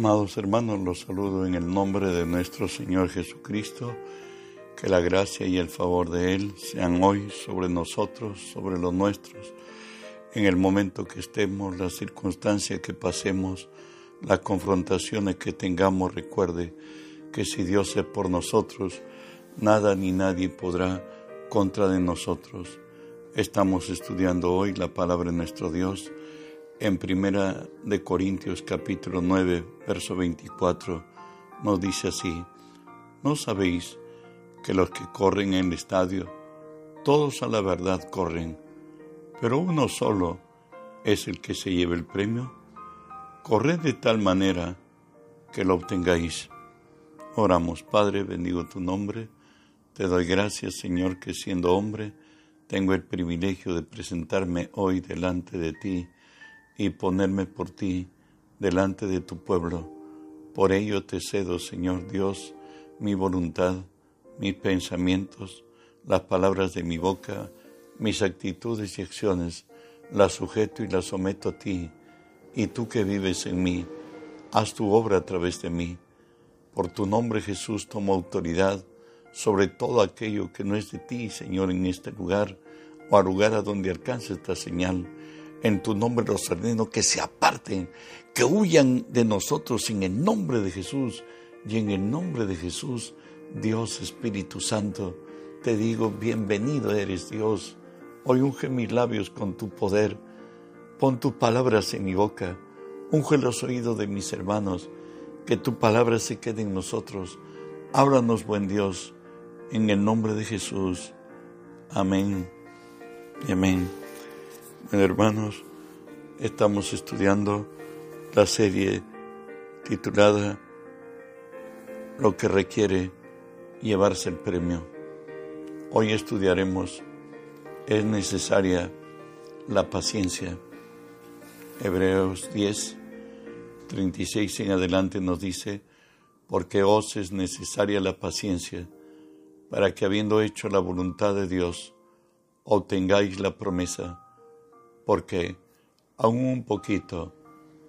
Amados hermanos, los saludo en el nombre de nuestro Señor Jesucristo. Que la gracia y el favor de Él sean hoy sobre nosotros, sobre los nuestros, en el momento que estemos, la circunstancia que pasemos, las confrontaciones que tengamos. Recuerde que si Dios es por nosotros, nada ni nadie podrá contra de nosotros. Estamos estudiando hoy la palabra de nuestro Dios en Primera de Corintios capítulo 9, verso 24, nos dice así, ¿no sabéis que los que corren en el estadio, todos a la verdad corren, pero uno solo es el que se lleva el premio? Corred de tal manera que lo obtengáis. Oramos, Padre, bendigo tu nombre. Te doy gracias, Señor, que siendo hombre, tengo el privilegio de presentarme hoy delante de ti y ponerme por ti delante de tu pueblo. Por ello te cedo, Señor Dios, mi voluntad, mis pensamientos, las palabras de mi boca, mis actitudes y acciones, las sujeto y las someto a ti, y tú que vives en mí, haz tu obra a través de mí. Por tu nombre Jesús tomo autoridad sobre todo aquello que no es de ti, Señor, en este lugar o al lugar a donde alcance esta señal en tu nombre los ordeno que se aparten, que huyan de nosotros en el nombre de Jesús. Y en el nombre de Jesús, Dios Espíritu Santo, te digo, bienvenido eres Dios. Hoy unge mis labios con tu poder. Pon tus palabras en mi boca. Unge los oídos de mis hermanos. Que tu palabra se quede en nosotros. Háblanos, buen Dios, en el nombre de Jesús. Amén amén hermanos, estamos estudiando la serie titulada Lo que requiere llevarse el premio. Hoy estudiaremos Es necesaria la paciencia. Hebreos 10, 36 en adelante nos dice, porque os es necesaria la paciencia, para que habiendo hecho la voluntad de Dios, obtengáis la promesa porque aún un poquito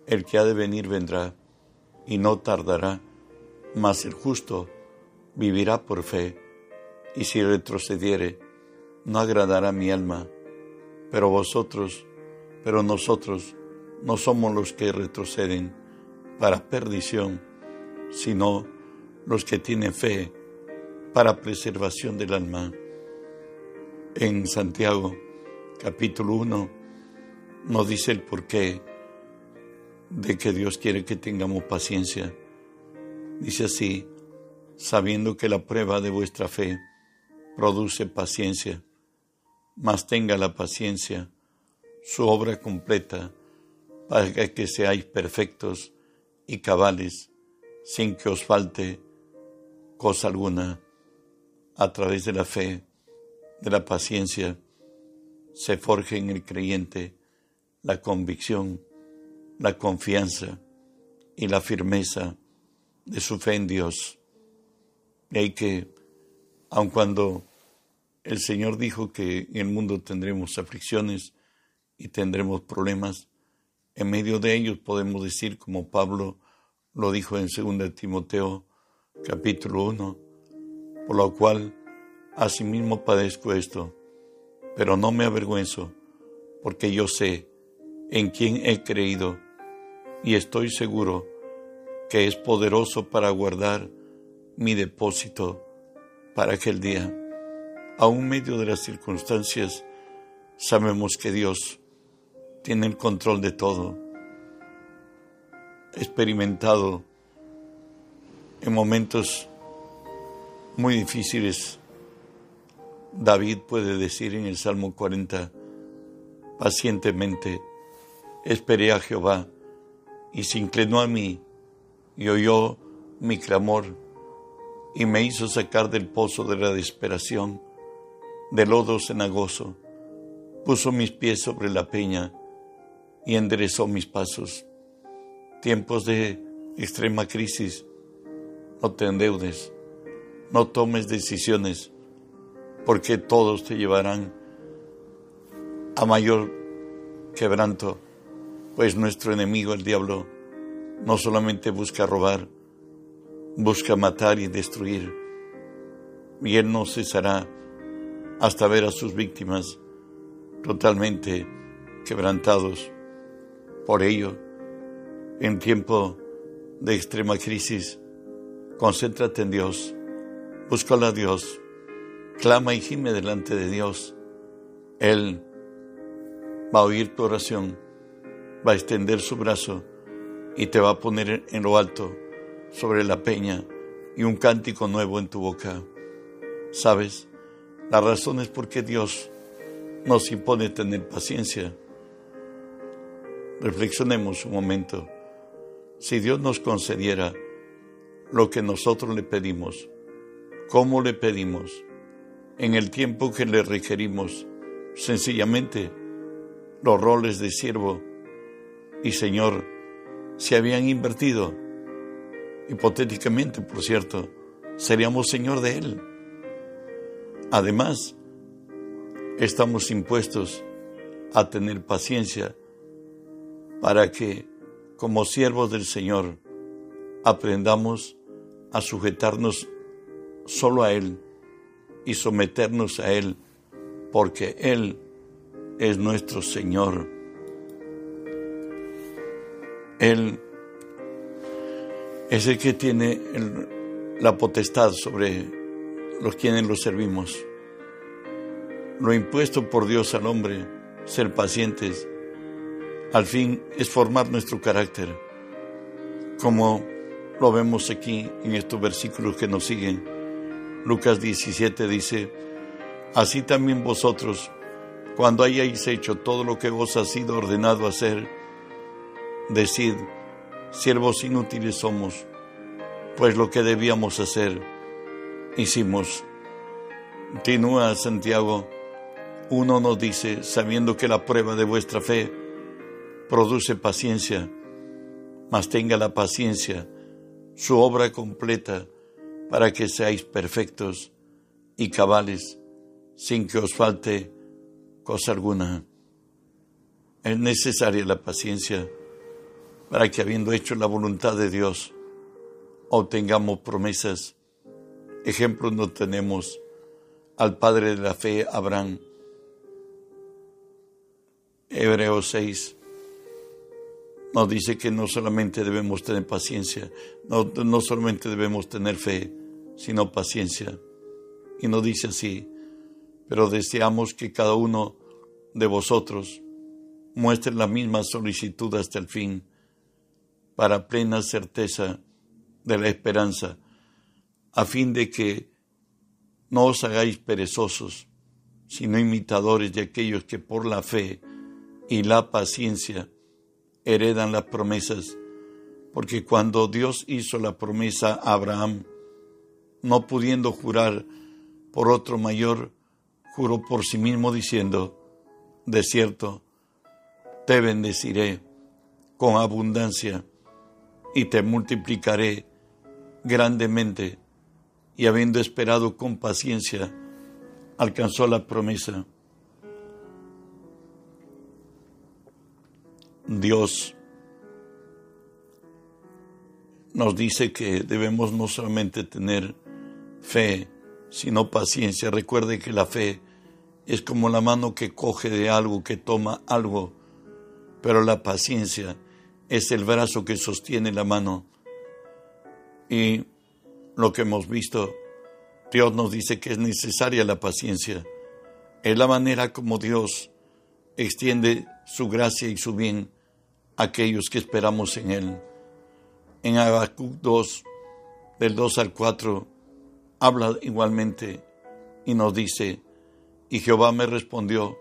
el que ha de venir vendrá y no tardará, mas el justo vivirá por fe, y si retrocediere, no agradará mi alma. Pero vosotros, pero nosotros no somos los que retroceden para perdición, sino los que tienen fe para preservación del alma. En Santiago, capítulo 1, nos dice el porqué de que Dios quiere que tengamos paciencia. Dice así, sabiendo que la prueba de vuestra fe produce paciencia, mas tenga la paciencia su obra completa para que seáis perfectos y cabales sin que os falte cosa alguna. A través de la fe, de la paciencia, se forja en el creyente la convicción, la confianza y la firmeza de su fe en Dios. Y que, aun cuando el Señor dijo que en el mundo tendremos aflicciones y tendremos problemas, en medio de ellos podemos decir, como Pablo lo dijo en 2 Timoteo capítulo 1, por lo cual asimismo padezco esto, pero no me avergüenzo, porque yo sé en quien he creído y estoy seguro que es poderoso para guardar mi depósito para aquel día. Aún medio de las circunstancias, sabemos que Dios tiene el control de todo. Experimentado en momentos muy difíciles, David puede decir en el Salmo 40, pacientemente, esperé a Jehová, y se inclinó a mí, y oyó mi clamor, y me hizo sacar del pozo de la desesperación, de lodo cenagoso, puso mis pies sobre la peña, y enderezó mis pasos. Tiempos de extrema crisis, no te endeudes, no tomes decisiones, porque todos te llevarán a mayor quebranto pues nuestro enemigo, el diablo, no solamente busca robar, busca matar y destruir. Y Él no cesará hasta ver a sus víctimas totalmente quebrantados. Por ello, en tiempo de extrema crisis, concéntrate en Dios, búscala a Dios, clama y gime delante de Dios. Él va a oír tu oración, va a extender su brazo y te va a poner en lo alto sobre la peña y un cántico nuevo en tu boca. ¿Sabes? La razón es porque Dios nos impone tener paciencia. Reflexionemos un momento. Si Dios nos concediera lo que nosotros le pedimos, ¿cómo le pedimos? En el tiempo que le requerimos, sencillamente los roles de siervo y Señor se habían invertido. Hipotéticamente, por cierto, seríamos Señor de Él. Además, estamos impuestos a tener paciencia para que, como siervos del Señor, aprendamos a sujetarnos solo a Él y someternos a Él, porque Él es nuestro Señor. Él es el que tiene la potestad sobre los quienes lo servimos. Lo impuesto por Dios al hombre, ser pacientes, al fin es formar nuestro carácter, como lo vemos aquí en estos versículos que nos siguen. Lucas 17 dice, así también vosotros, cuando hayáis hecho todo lo que os ha sido ordenado hacer, decid, siervos inútiles somos, pues lo que debíamos hacer, hicimos. Continúa Santiago, uno nos dice, sabiendo que la prueba de vuestra fe produce paciencia, mas tenga la paciencia su obra completa para que seáis perfectos y cabales, sin que os falte cosa alguna. Es necesaria la paciencia para que habiendo hecho la voluntad de Dios, obtengamos promesas. Ejemplos no tenemos al Padre de la fe, Abraham. Hebreos 6 nos dice que no solamente debemos tener paciencia, no, no solamente debemos tener fe, sino paciencia. Y nos dice así, pero deseamos que cada uno de vosotros muestre la misma solicitud hasta el fin, para plena certeza de la esperanza, a fin de que no os hagáis perezosos, sino imitadores de aquellos que por la fe y la paciencia heredan las promesas, porque cuando Dios hizo la promesa a Abraham, no pudiendo jurar por otro mayor, juró por sí mismo diciendo, de cierto, te bendeciré con abundancia y te multiplicaré grandemente. Y habiendo esperado con paciencia, alcanzó la promesa. Dios nos dice que debemos no solamente tener fe, sino paciencia. Recuerde que la fe es como la mano que coge de algo, que toma algo, pero la paciencia es el brazo que sostiene la mano. Y lo que hemos visto, Dios nos dice que es necesaria la paciencia. Es la manera como Dios extiende su gracia y su bien a aquellos que esperamos en Él. En Habacuc 2, del 2 al 4, habla igualmente y nos dice, y Jehová me respondió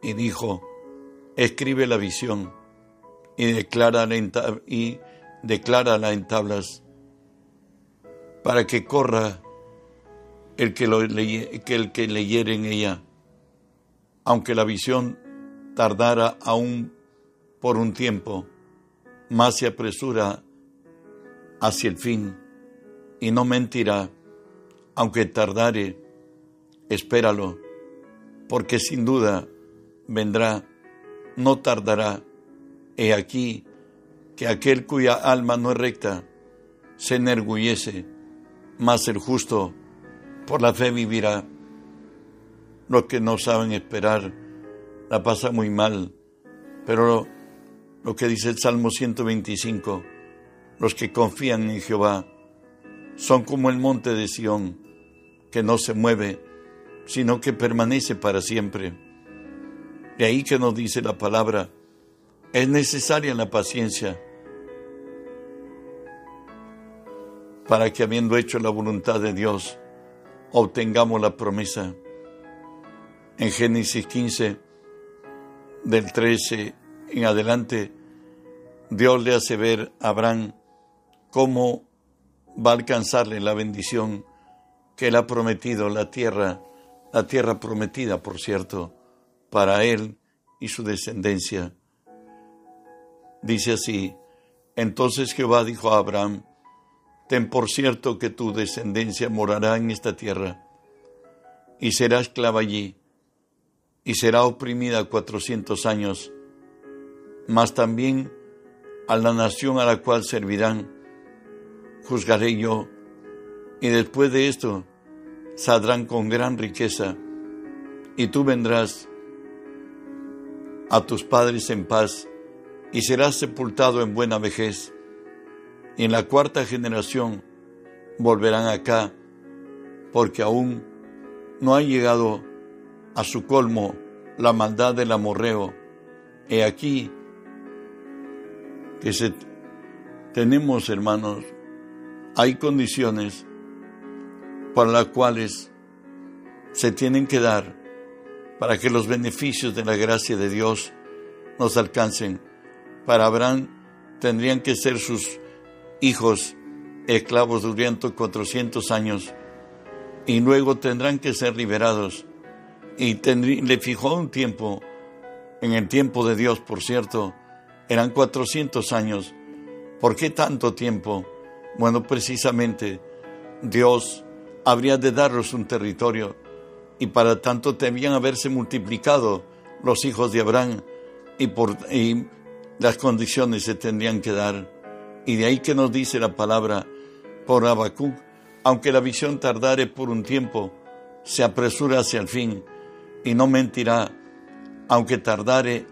y dijo, escribe la visión y declárala en, declárala en tablas para que corra el que, lo que el que leyere en ella, aunque la visión tardara aún por un tiempo, más se apresura hacia el fin y no mentirá, aunque tardare, espéralo porque sin duda vendrá, no tardará. He aquí que aquel cuya alma no es recta se enorgullece, mas el justo por la fe vivirá. Los que no saben esperar la pasa muy mal, pero lo que dice el Salmo 125, los que confían en Jehová son como el monte de Sión, que no se mueve, sino que permanece para siempre. De ahí que nos dice la palabra, es necesaria la paciencia para que habiendo hecho la voluntad de Dios, obtengamos la promesa. En Génesis 15, del 13 en adelante, Dios le hace ver a Abraham cómo va a alcanzarle la bendición que él ha prometido, la tierra, la tierra prometida, por cierto, para él y su descendencia. Dice así, entonces Jehová dijo a Abraham, ten por cierto que tu descendencia morará en esta tierra y será esclava allí y será oprimida cuatrocientos años, mas también a la nación a la cual servirán, juzgaré yo, y después de esto saldrán con gran riqueza, y tú vendrás a tus padres en paz, y serás sepultado en buena vejez. Y en la cuarta generación volverán acá, porque aún no ha llegado a su colmo la maldad del amorreo. He aquí que se, tenemos, hermanos, hay condiciones para las cuales se tienen que dar para que los beneficios de la gracia de Dios nos alcancen. Para Abraham tendrían que ser sus hijos esclavos durante 400 años y luego tendrán que ser liberados. Y le fijó un tiempo, en el tiempo de Dios, por cierto, eran 400 años. ¿Por qué tanto tiempo? Bueno, precisamente Dios habría de darles un territorio y para tanto debían haberse multiplicado los hijos de Abraham y, por, las condiciones se tendrían que dar. Y de ahí que nos dice la palabra por Habacuc, aunque la visión tardare por un tiempo, se apresura hacia el fin y no mentirá, aunque tardare,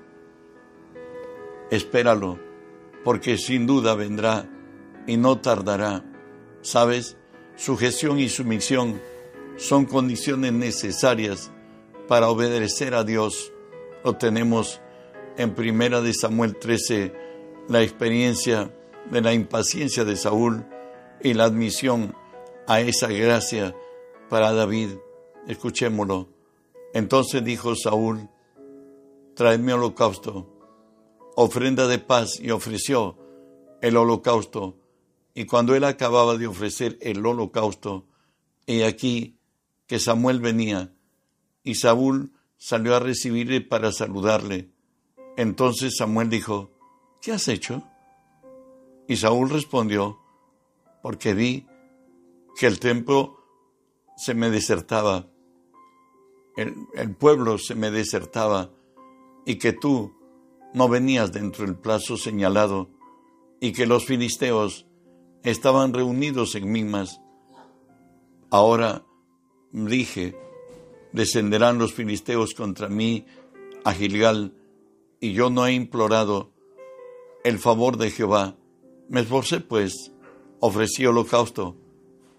espéralo, porque sin duda vendrá y no tardará. ¿Sabes? Sujeción y sumisión son condiciones necesarias para obedecer a Dios. Lo tenemos en Primera de Samuel 13, la experiencia de la impaciencia de Saúl y la admisión a esa gracia para David. Escuchémoslo. Entonces dijo Saúl, traedme holocausto, ofrenda de paz, y ofreció el holocausto y cuando él acababa de ofrecer el holocausto, he aquí que Samuel venía, y Saúl salió a recibirle para saludarle. Entonces Samuel dijo, ¿qué has hecho? Y Saúl respondió, porque vi que el templo se me desertaba, el, el pueblo se me desertaba, y que tú no venías dentro del plazo señalado, y que los filisteos estaban reunidos en Mimas. Ahora dije, descenderán los filisteos contra mí a Gilgal, y yo no he implorado el favor de Jehová. Me esforcé pues, ofrecí holocausto.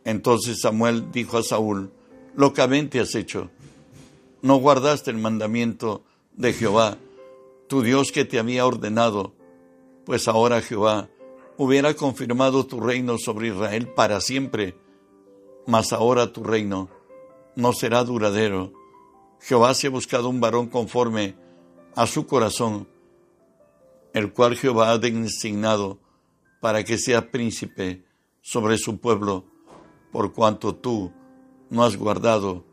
Entonces Samuel dijo a Saúl, locamente has hecho. No guardaste el mandamiento de Jehová, tu Dios que te había ordenado, pues ahora Jehová hubiera confirmado tu reino sobre Israel para siempre, mas ahora tu reino no será duradero. Jehová se ha buscado un varón conforme a su corazón, el cual Jehová ha designado para que sea príncipe sobre su pueblo, por cuanto tú no has guardado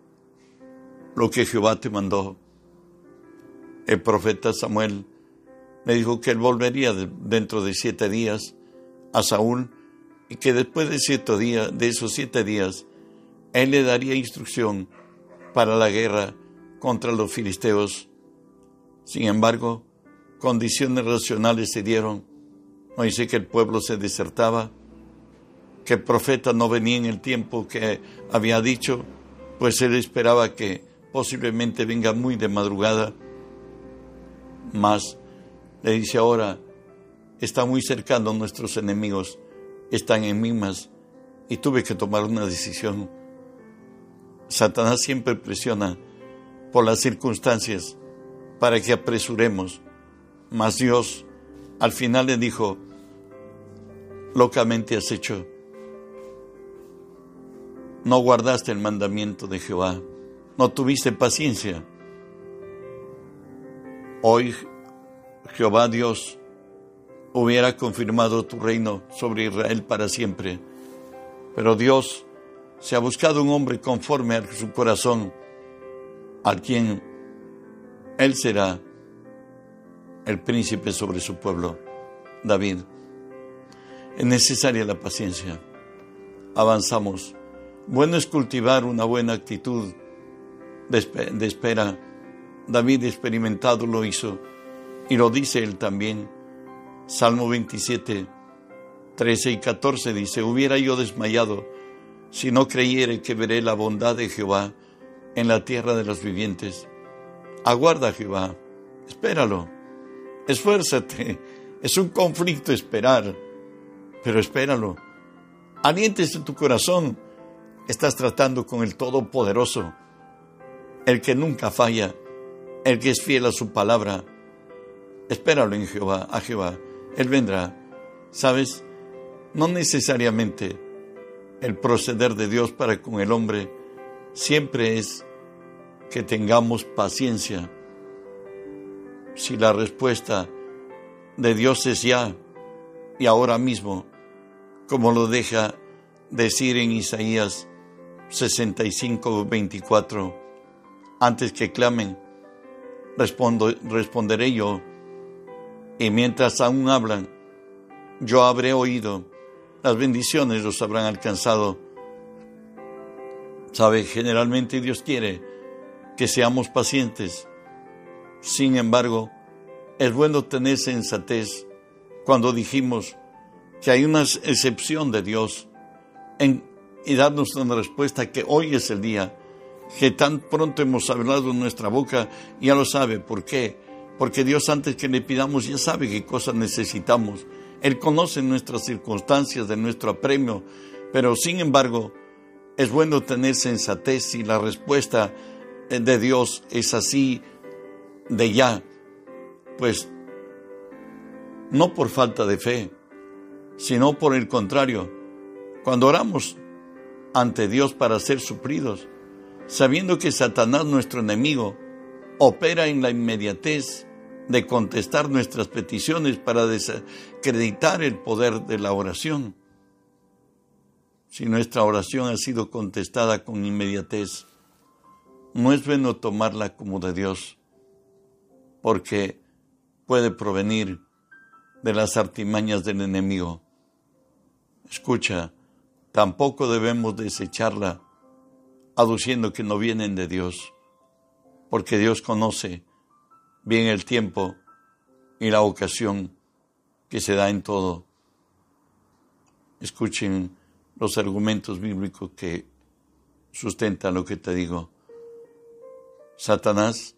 lo que Jehová te mandó. El profeta Samuel me dijo que él volvería dentro de siete días a Saúl y que después de, siete días, de esos siete días, él le daría instrucción para la guerra contra los filisteos. Sin embargo, condiciones racionales se dieron dice que el pueblo se desertaba, que el profeta no venía en el tiempo que había dicho, pues él esperaba que posiblemente venga muy de madrugada. Más le dice ahora, está muy cercano nuestros enemigos, están en mimas y tuve que tomar una decisión. Satanás siempre presiona por las circunstancias para que apresuremos, mas Dios al final le dijo, locamente has hecho, no guardaste el mandamiento de Jehová, no tuviste paciencia. Hoy Jehová Dios hubiera confirmado tu reino sobre Israel para siempre, pero Dios se ha buscado un hombre conforme a su corazón, al quien Él será el príncipe sobre su pueblo, David. Es necesaria la paciencia. Avanzamos. Bueno es cultivar una buena actitud de, espera. David experimentado lo hizo y lo dice él también. Salmo 27, 13 y 14 dice, hubiera yo desmayado si no creyere que veré la bondad de Jehová en la tierra de los vivientes. Aguarda Jehová, espéralo, esfuérzate. Es un conflicto esperar, pero espéralo. Aliéntese tu corazón Estás tratando con el Todopoderoso, el que nunca falla, el que es fiel a su palabra. Espéralo en Jehová, a Jehová. Él vendrá. ¿Sabes? No necesariamente el proceder de Dios para con el hombre siempre es que tengamos paciencia. Si la respuesta de Dios es ya y ahora mismo, como lo deja decir en Isaías 65, 24. Antes que clamen, respondo, responderé yo. Y mientras aún hablan, yo habré oído. Las bendiciones los habrán alcanzado. Sabe, generalmente Dios quiere que seamos pacientes. Sin embargo, es bueno tener sensatez cuando dijimos que hay una excepción de Dios y darnos una respuesta que hoy es el día, que tan pronto hemos hablado en nuestra boca, ya lo sabe. ¿Por qué? Porque Dios antes que le pidamos ya sabe qué cosas necesitamos. Él conoce nuestras circunstancias de nuestro apremio, pero sin embargo es bueno tener sensatez si la respuesta de Dios es así de ya, pues no por falta de fe, sino por el contrario. Cuando oramos ante Dios para ser suplidos, sabiendo que Satanás, nuestro enemigo, opera en la inmediatez de contestar nuestras peticiones para desacreditar el poder de la oración. Si nuestra oración ha sido contestada con inmediatez, no es bueno tomarla como de Dios, porque puede provenir de las artimañas del enemigo. Escucha, Tampoco debemos desecharla aduciendo que no vienen de Dios, porque Dios conoce bien el tiempo y la ocasión que se da en todo. Escuchen los argumentos bíblicos que sustentan lo que te digo. Satanás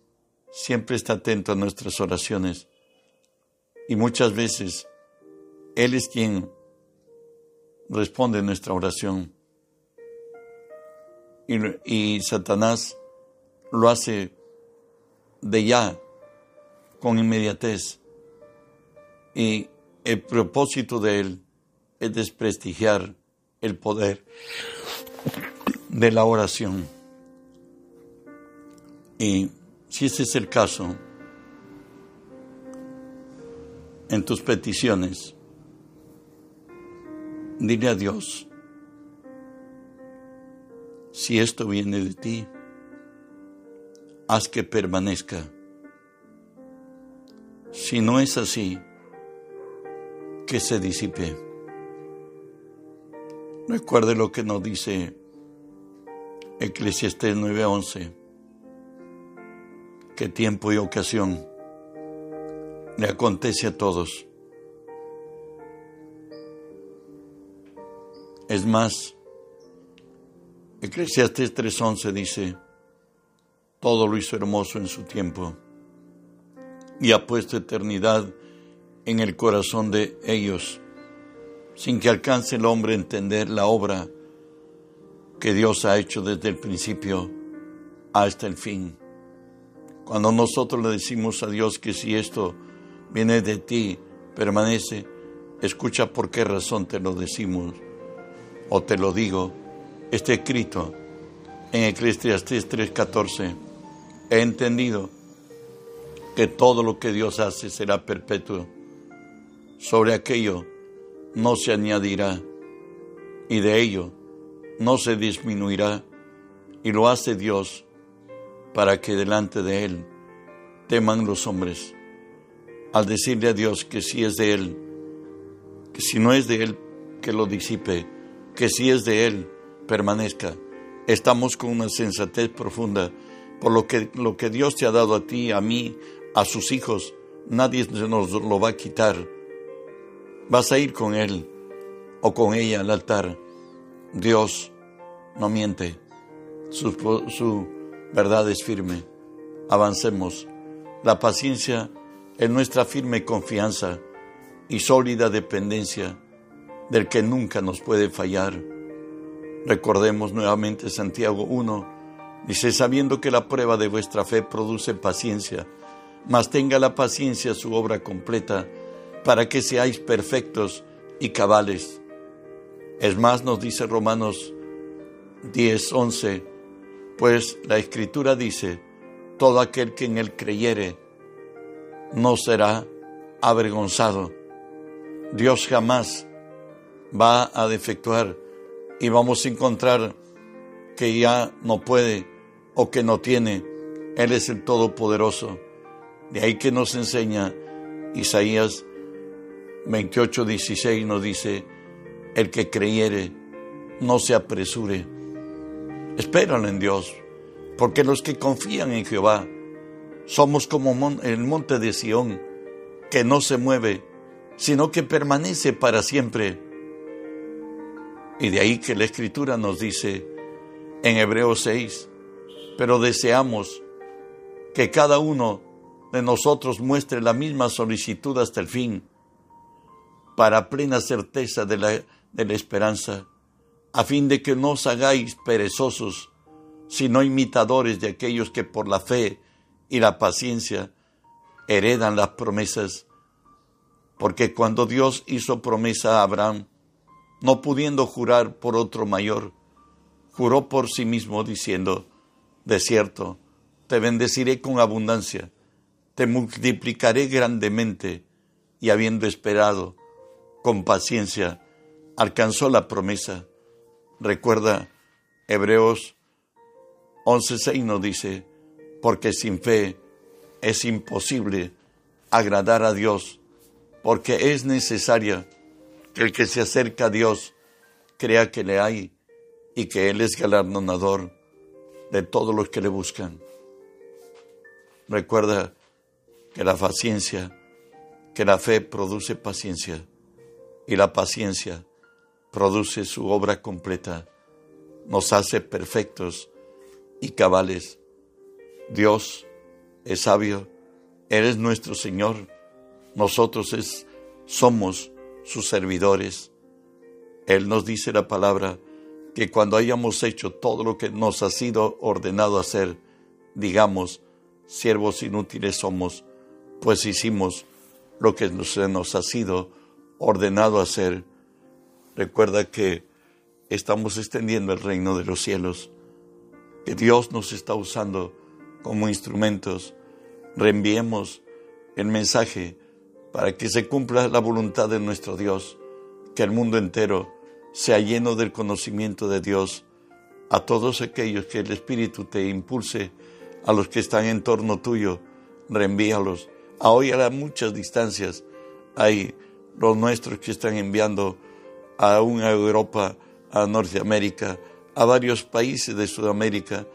siempre está atento a nuestras oraciones y muchas veces Él es quien responde nuestra oración. Y, Satanás lo hace de ya, con inmediatez. Y el propósito de él es desprestigiar el poder de la oración. Y si ese es el caso, en tus peticiones, Dile a Dios, si esto viene de ti, haz que permanezca. Si no es así, que se disipe. Recuerde lo que nos dice Eclesiastés 9:11, que tiempo y ocasión le acontece a todos Es más, Eclesiastes 3:11 dice, todo lo hizo hermoso en su tiempo y ha puesto eternidad en el corazón de ellos, sin que alcance el hombre a entender la obra que Dios ha hecho desde el principio hasta el fin. Cuando nosotros le decimos a Dios que si esto viene de ti, permanece, escucha por qué razón te lo decimos o te lo digo Está escrito en Eclesiastés 3:14. He entendido que todo lo que Dios hace será perpetuo. Sobre aquello no se añadirá y de ello no se disminuirá. Y lo hace Dios para que delante de Él teman los hombres. Al decirle a Dios que si es de Él, que si no es de Él, que lo disipe, que si es de Él, permanezca. Estamos con una sensatez profunda por lo que, lo que Dios te ha dado a ti, a mí, a sus hijos. Nadie nos lo va a quitar. Vas a ir con Él o con ella al altar. Dios no miente. Su, su verdad es firme. Avancemos. La paciencia es nuestra firme confianza y sólida dependencia del que nunca nos puede fallar. Recordemos nuevamente Santiago 1, dice, sabiendo que la prueba de vuestra fe produce paciencia, mas tenga la paciencia su obra completa, para que seáis perfectos y cabales. Es más, nos dice Romanos 10, 11, pues la escritura dice, todo aquel que en él creyere no será avergonzado. Dios jamás va a defectuar y vamos a encontrar que ya no puede o que no tiene. Él es el Todopoderoso. De ahí que nos enseña Isaías 28, 16 nos dice, el que creyere, no se apresure. Esperan en Dios, porque los que confían en Jehová somos como el monte de Sión, que no se mueve, sino que permanece para siempre. Y de ahí que la escritura nos dice en Hebreos 6, pero deseamos que cada uno de nosotros muestre la misma solicitud hasta el fin, para plena certeza de la, de la esperanza, a fin de que no os hagáis perezosos, sino imitadores de aquellos que por la fe y la paciencia heredan las promesas. Porque cuando Dios hizo promesa a Abraham, no pudiendo jurar por otro mayor, juró por sí mismo diciendo, de cierto, te bendeciré con abundancia, te multiplicaré grandemente, y habiendo esperado con paciencia, alcanzó la promesa. Recuerda, Hebreos 11.6 nos dice, porque sin fe es imposible agradar a Dios, porque es necesaria el que se acerca a Dios crea que le hay y que Él es galardonador de todos los que le buscan. Recuerda que la paciencia, que la fe produce paciencia y la paciencia produce su obra completa, nos hace perfectos y cabales. Dios es sabio, eres nuestro Señor, nosotros es, somos sus servidores. Él nos dice la palabra que cuando hayamos hecho todo lo que nos ha sido ordenado hacer, digamos, siervos inútiles somos, pues hicimos lo que se nos ha sido ordenado hacer. Recuerda que estamos extendiendo el reino de los cielos, que Dios nos está usando como instrumentos. Reenviemos el mensaje para que se cumpla la voluntad de nuestro Dios, que el mundo entero sea lleno del conocimiento de Dios, a todos aquellos que el Espíritu te impulse, a los que están en torno tuyo, reenvíalos. A hoy a muchas distancias hay los nuestros que están enviando a una Europa, a Norteamérica, a varios países de Sudamérica,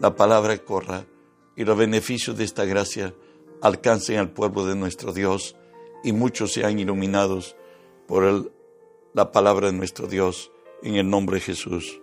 la palabra corra y los beneficios de esta gracia alcancen al pueblo de nuestro Dios y muchos sean iluminados por la palabra de nuestro Dios en el nombre de Jesús.